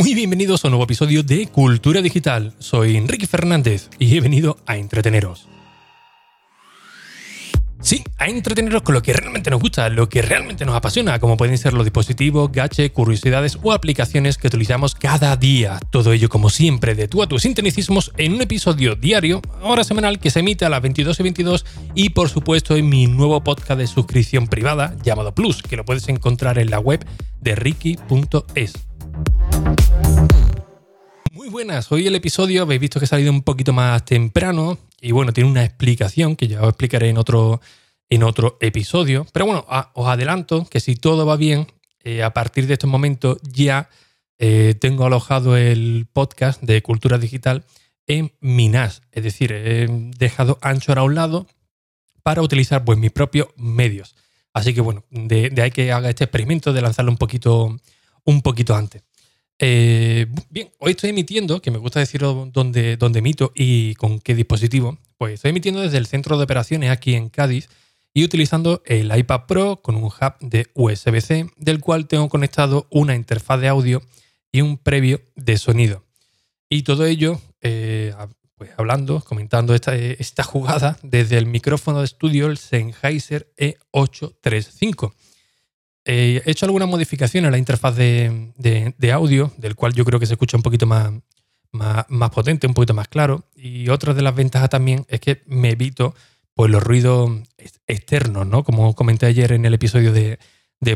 Muy bienvenidos a un nuevo episodio de Cultura Digital. Soy Enrique Fernández y he venido a entreteneros. Sí, a entreteneros con lo que realmente nos gusta, lo que realmente nos apasiona, como pueden ser los dispositivos, gache, curiosidades o aplicaciones que utilizamos cada día. Todo ello, como siempre, de tú a tus sintonicismos en un episodio diario, ahora semanal, que se emite a las 22 y 22 y, por supuesto, en mi nuevo podcast de suscripción privada llamado Plus, que lo puedes encontrar en la web de ricky.es. Muy buenas, hoy el episodio habéis visto que ha salido un poquito más temprano y bueno, tiene una explicación que ya os explicaré en otro, en otro episodio. Pero bueno, os adelanto que si todo va bien, eh, a partir de este momento ya eh, tengo alojado el podcast de Cultura Digital en Minas. Es decir, he dejado Anchor a un lado para utilizar pues, mis propios medios. Así que bueno, de, de ahí que haga este experimento de lanzarlo un poquito, un poquito antes. Eh, bien, hoy estoy emitiendo, que me gusta decir dónde, dónde emito y con qué dispositivo. Pues estoy emitiendo desde el centro de operaciones aquí en Cádiz y utilizando el iPad Pro con un hub de USB-C, del cual tengo conectado una interfaz de audio y un previo de sonido. Y todo ello, eh, pues hablando, comentando esta, esta jugada desde el micrófono de estudio, el Sennheiser E835 eh, he hecho alguna modificación en la interfaz de, audio, del cual yo creo que se escucha un poquito más, más, potente, un poquito más claro. Y otra de las ventajas también es que me evito pues, los ruidos externos, ¿no? Como comenté ayer en el episodio de,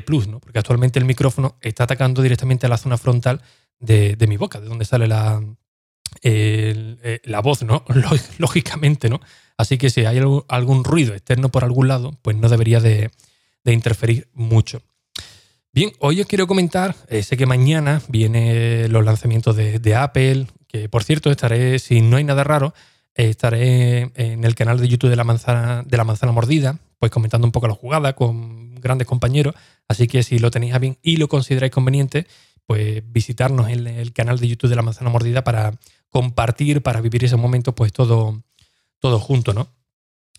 Plus, ¿no? Porque actualmente el micrófono está atacando directamente a la zona frontal de, mi boca, de donde sale la, eh, la voz, ¿no? Lógicamente, ¿no? Así que si hay algún ruido externo por algún lado, pues no debería de interferir mucho. Bien, hoy os quiero comentar, eh, sé que mañana vienen los lanzamientos de, Apple, que por cierto estaré, si no hay nada raro, eh, estaré en el canal de YouTube de la manzana, de la manzana mordida, pues comentando un poco la jugada con grandes compañeros, así que si lo tenéis a bien y lo consideráis conveniente, pues visitarnos en el canal de YouTube de la manzana mordida para compartir, para vivir ese momento, pues todo, todo junto, ¿no?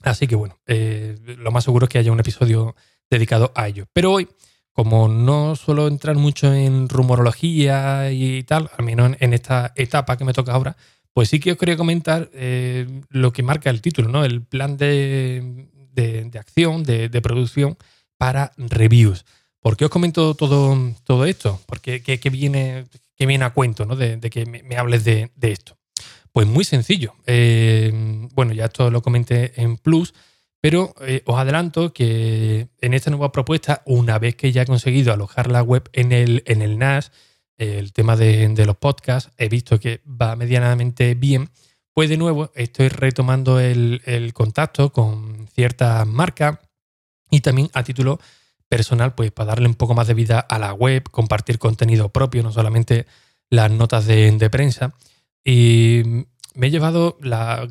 Así que bueno, eh, lo más seguro es que haya un episodio dedicado a ello. Pero hoy como no suelo entrar mucho en rumorología y tal, al menos en, esta etapa que me toca ahora, pues sí que os quería comentar eh, lo que marca el título, ¿no? El plan de, acción, de, producción para reviews. ¿Por qué os comento todo, todo esto? Porque qué, viene, viene a cuento ¿no? de, que me, hables de, esto. Pues muy sencillo. Eh, bueno, ya esto lo comenté en Plus pero eh, os adelanto que en esta nueva propuesta, una vez que ya he conseguido alojar la web en el, en el NAS, el tema de, los podcasts, he visto que va medianamente bien, pues de nuevo estoy retomando el, contacto con ciertas marcas y también a título personal, pues para darle un poco más de vida a la web, compartir contenido propio, no solamente las notas de, de prensa. Y me he llevado la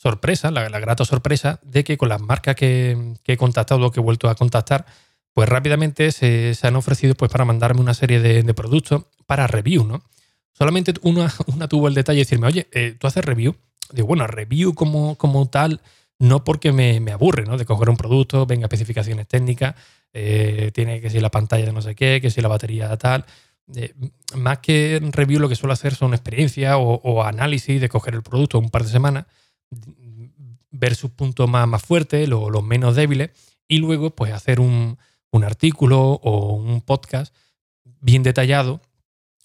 sorpresa, la, grata sorpresa de que con las marcas que, he contactado o que he vuelto a contactar, pues rápidamente se, han ofrecido pues para mandarme una serie de, productos para review, ¿no? Solamente una, una, tuvo el detalle de decirme, oye, eh, ¿tú haces review? Digo, bueno, review como, como tal, no porque me, aburre, ¿no? De coger un producto, venga, especificaciones técnicas, eh, tiene que ser la pantalla de no sé qué, que si la batería tal. Eh, más que review, lo que suelo hacer son experiencias o, o, análisis de coger el producto un par de semanas ver sus puntos más, más fuertes, los, menos débiles, y luego pues hacer un, artículo o un podcast bien detallado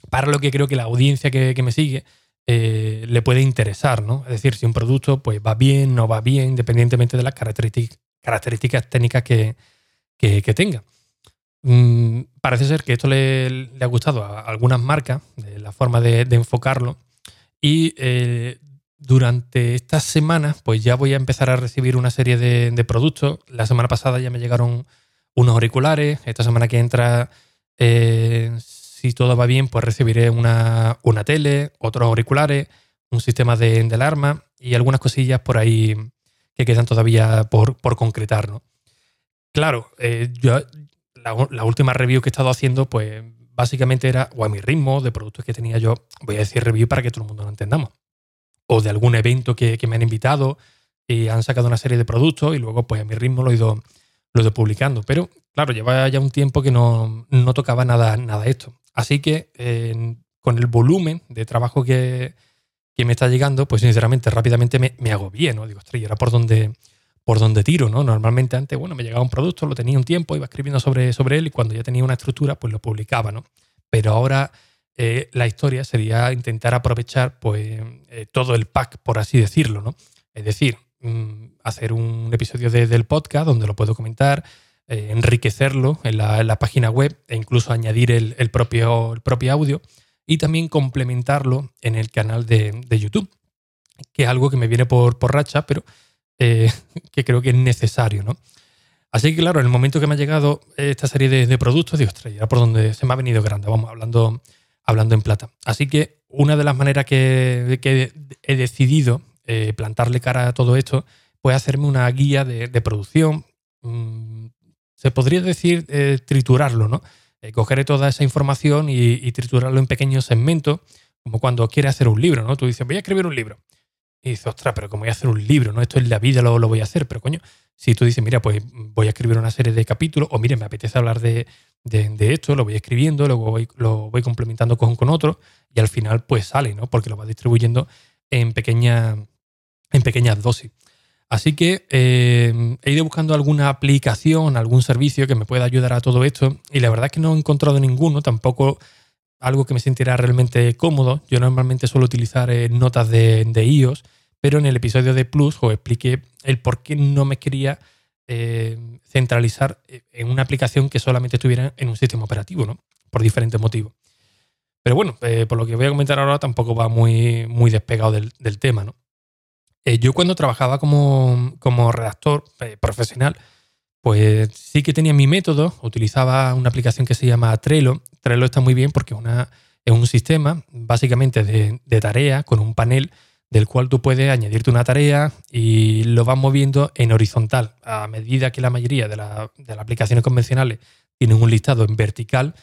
para lo que creo que la audiencia que, me sigue eh, le puede interesar, ¿no? Es decir, si un producto pues va bien, no va bien, independientemente de las características, técnicas que, tenga. Mm, parece ser que esto le, ha gustado a algunas marcas, la forma de, enfocarlo, y eh, durante estas semanas, pues ya voy a empezar a recibir una serie de, productos. La semana pasada ya me llegaron unos auriculares. Esta semana que entra, eh, si todo va bien, pues recibiré una, tele, otros auriculares, un sistema de, alarma y algunas cosillas por ahí que quedan todavía por, concretar. ¿no? Claro, eh, yo la, la, última review que he estado haciendo, pues básicamente era o a mi ritmo de productos que tenía yo. Voy a decir review para que todo el mundo lo entendamos o de algún evento que, me han invitado y han sacado una serie de productos y luego pues a mi ritmo lo he ido, lo he ido publicando. Pero claro, lleva ya un tiempo que no, tocaba nada, nada esto. Así que con el volumen de trabajo que, me está llegando, pues sinceramente rápidamente me, me agobié, ¿no? Digo, ostras, ¿y ahora por dónde, por dónde tiro, ¿no? Normalmente antes, bueno, me llegaba un producto, lo tenía un tiempo, iba escribiendo sobre, sobre él y cuando ya tenía una estructura, pues lo publicaba, ¿no? Pero ahora eh, la historia sería intentar aprovechar pues eh, todo el pack, por así decirlo, ¿no? Es decir, mm, hacer un episodio del podcast donde lo puedo comentar, eh, enriquecerlo en la, página web e incluso añadir el, propio, el propio audio y también complementarlo en el canal de, YouTube, que es algo que me viene por, por racha, pero que creo que es necesario, ¿no? Así que claro, en el momento que me ha llegado esta serie de, productos, digo, ostras, ya por donde se me ha venido grande, vamos, hablando hablando en plata. Así que una de las maneras que, he decidido eh, plantarle cara a todo esto puede hacerme una guía de, producción. Mm, se podría decir eh, triturarlo, ¿no? Eh, cogeré toda esa información y, triturarlo en pequeños segmentos, como cuando quieres hacer un libro, ¿no? Tú dices, voy a escribir un libro. Y dices, ostras, pero como voy a hacer un libro, ¿no? Esto es la vida, lo, lo voy a hacer. Pero coño, si tú dices, mira, pues voy a escribir una serie de capítulos, o mire, me apetece hablar de, esto, lo voy escribiendo, luego lo voy complementando con, con otro, y al final pues sale, ¿no? Porque lo va distribuyendo en, pequeña, en pequeñas dosis. Así que eh, he ido buscando alguna aplicación, algún servicio que me pueda ayudar a todo esto, y la verdad es que no he encontrado ninguno, tampoco algo que me sintiera realmente cómodo. Yo normalmente suelo utilizar eh, notas de, iOS, pero en el episodio de Plus os expliqué el por qué no me quería eh, centralizar en una aplicación que solamente estuviera en un sistema operativo, ¿no? Por diferentes motivos. Pero bueno, eh, por lo que voy a comentar ahora tampoco va muy, muy despegado del, tema, ¿no? Eh, yo cuando trabajaba como, redactor profesional, pues sí que tenía mi método, utilizaba una aplicación que se llama Trello. Trello está muy bien porque es un sistema básicamente de, de tarea con un panel del cual tú puedes añadirte una tarea y lo vas moviendo en horizontal. A medida que la mayoría de, las aplicaciones convencionales tienen un listado en vertical,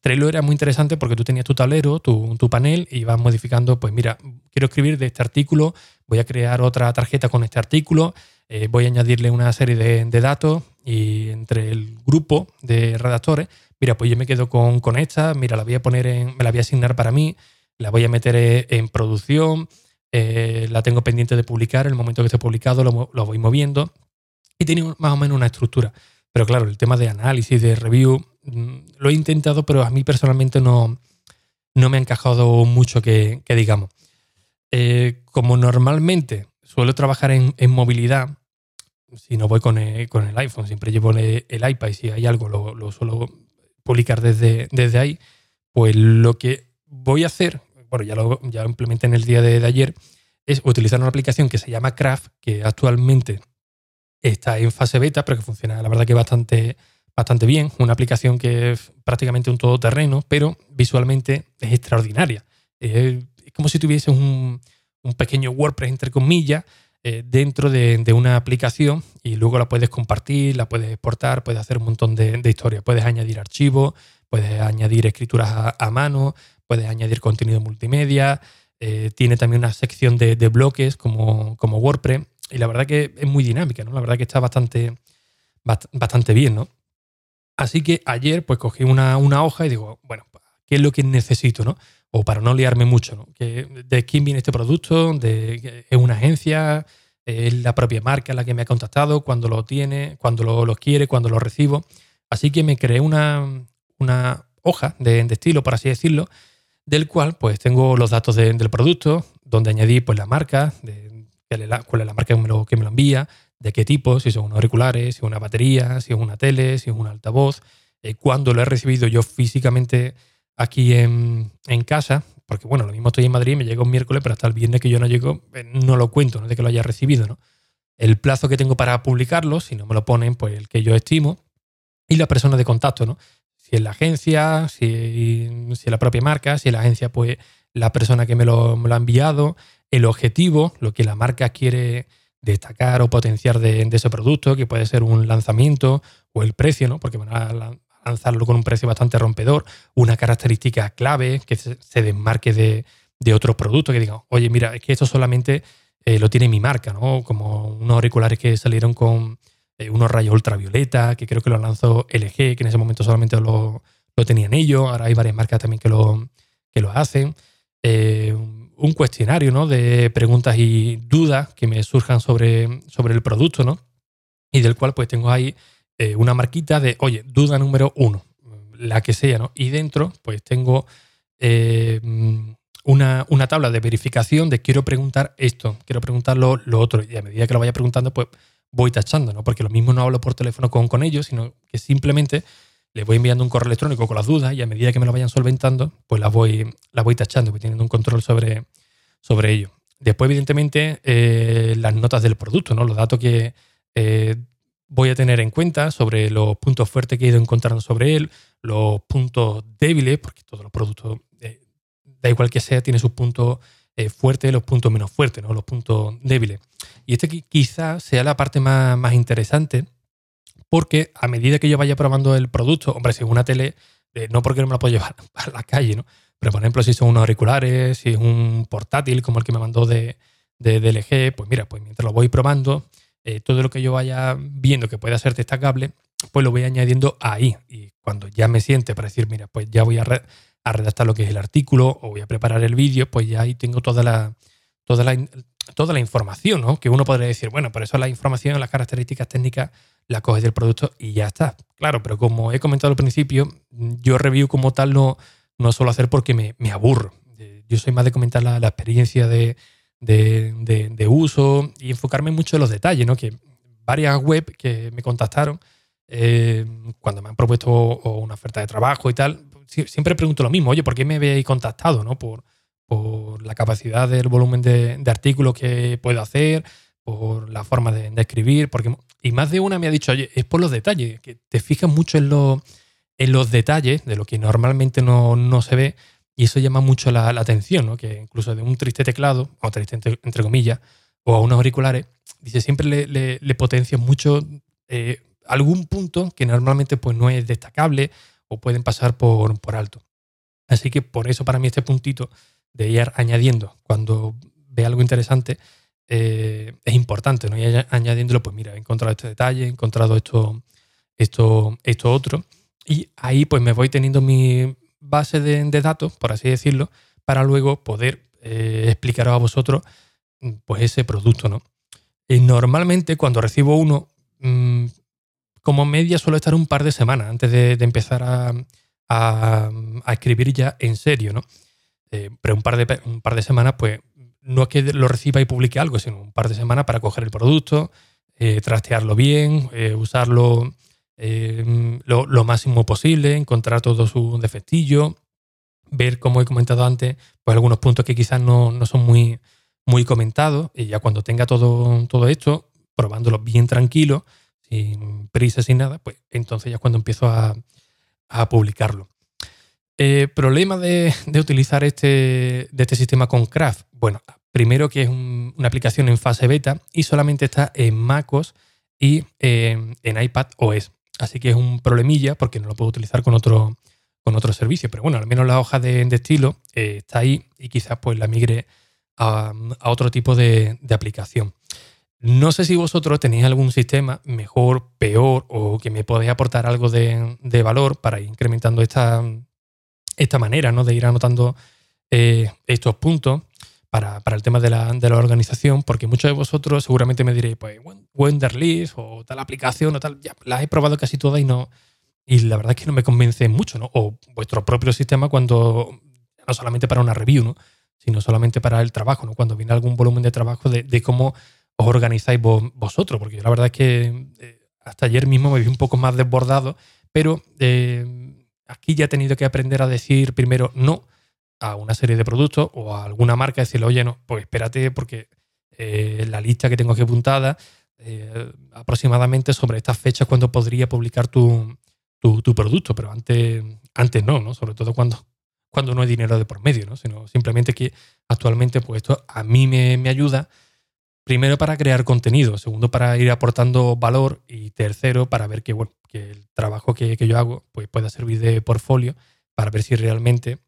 Trello era muy interesante porque tú tenías tu tablero, tu, panel y vas modificando, pues mira, quiero escribir de este artículo, voy a crear otra tarjeta con este artículo, eh, voy a añadirle una serie de, datos y entre el grupo de redactores, mira, pues yo me quedo con, con esta, mira, la voy a poner en, me la voy a asignar para mí, la voy a meter en producción, eh, la tengo pendiente de publicar, en el momento que esté publicado lo, voy moviendo y tiene más o menos una estructura. Pero claro, el tema de análisis, de review, mm, lo he intentado, pero a mí personalmente no, no me ha encajado mucho que, digamos. Eh, como normalmente suelo trabajar en, movilidad, si no voy con el, con el, iPhone, siempre llevo el, iPad y si hay algo lo, lo suelo publicar desde, desde ahí, pues lo que voy a hacer bueno, ya lo, ya implementé en el día de, ayer, es utilizar una aplicación que se llama Craft, que actualmente está en fase beta, pero que funciona, la verdad que bastante, bastante bien. Una aplicación que es prácticamente un todoterreno, pero visualmente es extraordinaria. es como si tuviese un, pequeño WordPress, entre comillas, eh, dentro de, una aplicación y luego la puedes compartir, la puedes exportar, puedes hacer un montón de, historias. Puedes añadir archivos, puedes añadir escrituras a mano, puedes añadir contenido multimedia, eh, tiene también una sección de, bloques como, como, WordPress y la verdad que es muy dinámica, ¿no? La verdad que está bastante, bastante bien, ¿no? Así que ayer pues cogí una, hoja y digo, bueno, ¿qué es lo que necesito, no? O para no liarme mucho, ¿no? ¿De quién viene este producto? ¿De, ¿Es una agencia? ¿Es la propia marca la que me ha contactado? ¿Cuándo lo tiene? ¿Cuándo lo, quiere? ¿Cuándo lo recibo? Así que me creé una, una hoja de, estilo, por así decirlo, del cual pues tengo los datos del producto, donde añadí pues la marca, cuál es la marca que me, lo, que me lo envía, de qué tipo, si son unos auriculares, si es una batería, si es una tele, si es un altavoz, eh, cuándo lo he recibido yo físicamente aquí en, casa, porque bueno, lo mismo estoy en Madrid, me llega un miércoles, pero hasta el viernes que yo no llego, eh, no lo cuento, no de que lo haya recibido, ¿no? El plazo que tengo para publicarlo, si no me lo ponen, pues el que yo estimo, y la persona de contacto, ¿no? si es la agencia, si, si, es la propia marca, si es la agencia, pues la persona que me lo, ha enviado, el objetivo, lo que la marca quiere destacar o potenciar de, ese producto, que puede ser un lanzamiento o el precio, ¿no? Porque a lanzarlo con un precio bastante rompedor, una característica clave que se, desmarque de, de otros productos, que digan, oye, mira, es que esto solamente eh, lo tiene mi marca, ¿no? Como unos auriculares que salieron con eh, unos rayos ultravioleta, que creo que lo lanzó LG, que en ese momento solamente lo, lo tenían ellos. Ahora hay varias marcas también que lo, que lo hacen, eh, un cuestionario ¿no? de preguntas y dudas que me surjan sobre, sobre el producto, ¿no? Y del cual pues tengo ahí eh, una marquita de, oye, duda número uno, la que sea, ¿no? Y dentro pues tengo eh, una, una, tabla de verificación de quiero preguntar esto, quiero preguntar lo, otro. Y a medida que lo vaya preguntando, pues voy tachando, ¿no? Porque lo mismo no hablo por teléfono con, con ellos, sino que simplemente les voy enviando un correo electrónico con las dudas y a medida que me lo vayan solventando, pues las voy, las voy tachando, voy teniendo un control sobre, sobre ello. Después, evidentemente, eh, las notas del producto, ¿no? los datos que voy a tener en cuenta sobre los puntos fuertes que he ido encontrando sobre él, los puntos débiles, porque todos los productos, eh, da igual que sea, tiene sus puntos fuertes y los puntos menos fuertes, ¿no? los puntos débiles. Y este quizás sea la parte más, más interesante porque a medida que yo vaya probando el producto, hombre, si es una tele, eh, no porque no me la puedo llevar a la calle, ¿no? Pero por ejemplo, si son unos auriculares, si es un portátil como el que me mandó de, de DLG, pues mira, pues mientras lo voy probando, eh, todo lo que yo vaya viendo que pueda ser destacable, pues lo voy añadiendo ahí. Y cuando ya me siente para decir, mira, pues ya voy a, redactar lo que es el artículo o voy a preparar el vídeo, pues ya ahí tengo toda la, toda la, toda la información, ¿no? Que uno podría decir, bueno, por eso la información, las características técnicas la coges del producto y ya está. Claro, pero como he comentado al principio, yo review como tal no, no suelo hacer porque me, me aburro. Yo soy más de comentar la, experiencia de, de, uso y enfocarme mucho en los detalles, ¿no? Que varias web que me contactaron eh, cuando me han propuesto una oferta de trabajo y tal, siempre pregunto lo mismo, oye, ¿por qué me habéis contactado? ¿no? Por, por la capacidad del volumen de, de artículos que puedo hacer, por la forma de, escribir, porque y más de una me ha dicho, oye, es por los detalles, que te fijas mucho en, en los detalles de lo que normalmente no, se ve y eso llama mucho la, atención, ¿no? que incluso de un triste teclado, o triste entre, comillas, o a unos auriculares, dice, siempre le, le, potencia mucho eh, algún punto que normalmente pues, no es destacable o pueden pasar por, alto. Así que por eso para mí este puntito de ir añadiendo cuando ve algo interesante, eh, es importante, ¿no? Y añadiéndolo, pues mira, he encontrado este detalle, he encontrado esto, esto, esto otro. Y ahí pues me voy teniendo mi base de, datos, por así decirlo, para luego poder eh, explicaros a vosotros pues ese producto, ¿no? Y normalmente cuando recibo uno, mm, como media suelo estar un par de semanas antes de, empezar a, a, escribir ya en serio, ¿no? Eh, pero un par, de, un par de semanas, pues no es que lo reciba y publique algo, sino un par de semanas para coger el producto, eh, trastearlo bien, eh, usarlo eh, lo, máximo posible, encontrar todo su defectillo, ver, como he comentado antes, pues algunos puntos que quizás no, son muy, muy comentados. Y ya cuando tenga todo, todo esto, probándolo bien tranquilo, sin prisa, sin nada, pues entonces ya es cuando empiezo a, a publicarlo. problema de, de, utilizar este, de este sistema con Craft. Bueno, Primero que es una aplicación en fase beta y solamente está en MacOS y en iPad OS. Así que es un problemilla porque no lo puedo utilizar con otro, con otro servicio. Pero bueno, al menos la hoja de, estilo eh, está ahí y quizás pues la migre a, otro tipo de, aplicación. No sé si vosotros tenéis algún sistema mejor, peor o que me podáis aportar algo de, valor para ir incrementando esta, esta manera ¿no? de ir anotando eh, estos puntos para, el tema de la, organización, porque muchos de vosotros seguramente me diréis, pues Wenderlist o tal aplicación o tal, ya las he probado casi todas y no. Y la verdad es que no me convence mucho, ¿no? O vuestro propio sistema cuando, no solamente para una review, ¿no? Sino solamente para el trabajo, ¿no? Cuando viene algún volumen de trabajo de, cómo os organizáis vosotros, porque la verdad es que eh, hasta ayer mismo me vi un poco más desbordado, pero eh, aquí ya he tenido que aprender a decir primero no a una serie de productos o a alguna marca decirle, oye, no, pues espérate porque eh, la lista que tengo aquí apuntada, eh, aproximadamente sobre estas fechas cuando podría publicar tu, producto, pero antes, antes no, ¿no? Sobre todo cuando, cuando no hay dinero de por medio, ¿no? Sino simplemente que actualmente pues esto a mí me, ayuda, primero para crear contenido, segundo para ir aportando valor y tercero para ver que, bueno, que el trabajo que, yo hago pues pueda servir de portfolio para ver si realmente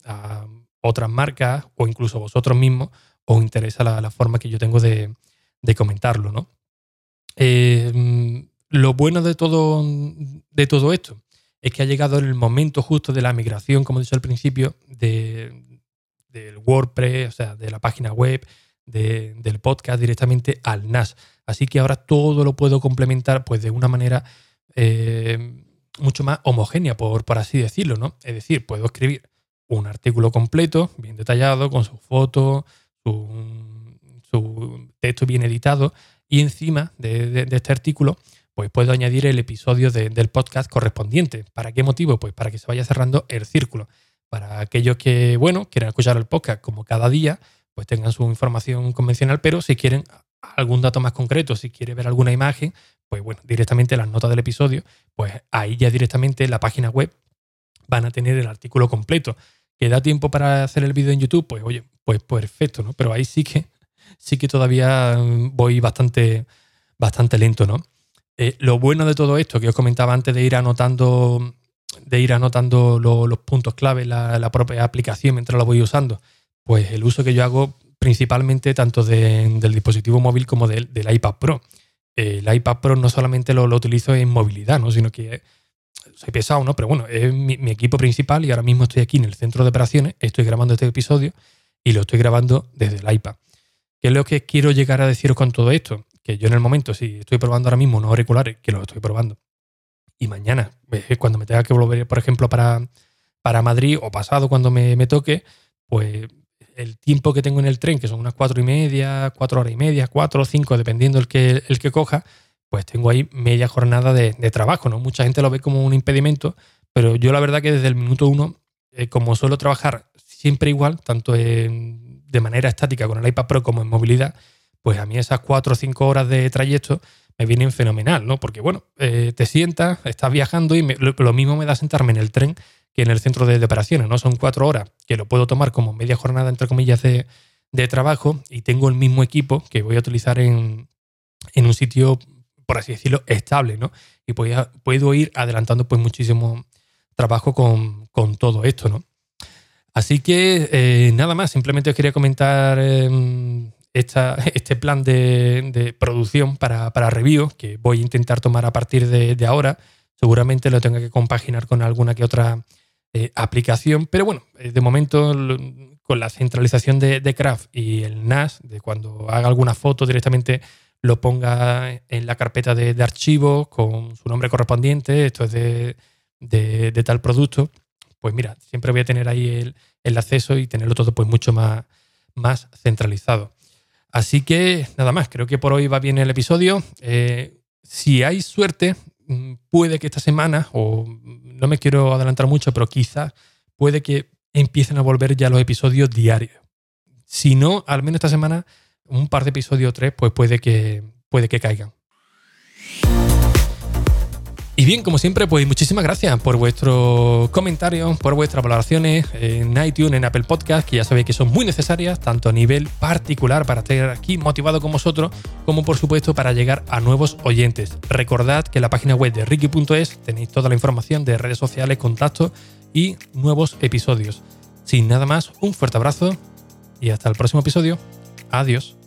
otras marcas o incluso vosotros mismos os interesa la, forma que yo tengo de, comentarlo. ¿no? Eh, lo bueno de todo, de todo esto es que ha llegado el momento justo de la migración, como he dicho al principio, de, del WordPress, o sea, de la página web, del podcast directamente al NAS. Así que ahora todo lo puedo complementar pues de una manera eh, mucho más homogénea, por, por así decirlo, ¿no? Es decir, puedo escribir un artículo completo, bien detallado, con su foto, su, su texto bien editado, y encima de, este artículo, pues puedo añadir el episodio del podcast correspondiente. ¿Para qué motivo? Pues para que se vaya cerrando el círculo. Para aquellos que, bueno, quieran escuchar el podcast como cada día, pues tengan su información convencional, pero si quieren algún dato más concreto, si quiere ver alguna imagen, pues bueno, directamente las notas del episodio, pues ahí ya directamente en la página web van a tener el artículo completo. ¿Que da tiempo para hacer el vídeo en YouTube? Pues oye, pues perfecto, ¿no? Pero ahí sí que sí que todavía voy bastante, bastante lento, ¿no? Eh, lo bueno de todo esto que os comentaba antes de ir anotando, de ir anotando los puntos clave, la, propia aplicación mientras la voy usando, pues el uso que yo hago principalmente tanto del dispositivo móvil como del, iPad Pro. El iPad Pro no solamente lo, utilizo en movilidad, ¿no? sino que soy pesado, ¿no? Pero bueno, es mi, equipo principal y ahora mismo estoy aquí en el centro de operaciones, estoy grabando este episodio y lo estoy grabando desde el iPad. ¿Qué es lo que quiero llegar a deciros con todo esto? Que yo en el momento, si estoy probando ahora mismo unos auriculares, que los estoy probando, y mañana, cuando me tenga que volver, por ejemplo, para, para Madrid o pasado cuando me, me toque, pues el tiempo que tengo en el tren, que son unas cuatro y media, cuatro horas y media, cuatro o cinco, dependiendo el que, el que coja, pues tengo ahí media jornada de, trabajo, ¿no? Mucha gente lo ve como un impedimento, pero yo la verdad que desde el minuto uno, eh, como suelo trabajar siempre igual, tanto de manera estática con el iPad Pro como en movilidad, pues a mí esas cuatro o cinco horas de trayecto me vienen fenomenal, ¿no? Porque bueno, eh, te sientas, estás viajando y lo, mismo me da sentarme en el tren que en el centro de, operaciones, ¿no? Son cuatro horas que lo puedo tomar como media jornada, entre comillas, de, trabajo y tengo el mismo equipo que voy a utilizar en, un sitio, por así decirlo, estable, ¿no? Y puedo ir adelantando pues muchísimo trabajo con, todo esto, ¿no? Así que eh, nada más, simplemente os quería comentar em, este plan de, producción para, para, review que voy a intentar tomar a partir de, de ahora. Seguramente lo tenga que compaginar con alguna que otra eh, aplicación. Pero bueno, eh, de momento con la centralización de, Craft y el NAS, de cuando haga alguna foto directamente lo ponga en la carpeta de, archivos con su nombre correspondiente, esto es de, tal producto, pues mira, siempre voy a tener ahí el, acceso y tenerlo todo pues mucho más, más centralizado. Así que nada más, creo que por hoy va bien el episodio. Eh, si hay suerte, Mm, puede que esta semana, o no me quiero adelantar mucho, pero quizás puede que empiecen a volver ya los episodios diarios. Si no, al menos esta semana, un par de episodios o tres, pues puede que, puede que caigan. Y bien, como siempre, pues muchísimas gracias por vuestros comentarios, por vuestras valoraciones en iTunes, en Apple Podcast, que ya sabéis que son muy necesarias, tanto a nivel particular para estar aquí motivado con vosotros, como por supuesto para llegar a nuevos oyentes. Recordad que en la página web de Ricky.es tenéis toda la información de redes sociales, contactos y nuevos episodios. Sin nada más, un fuerte abrazo y hasta el próximo episodio. Adiós.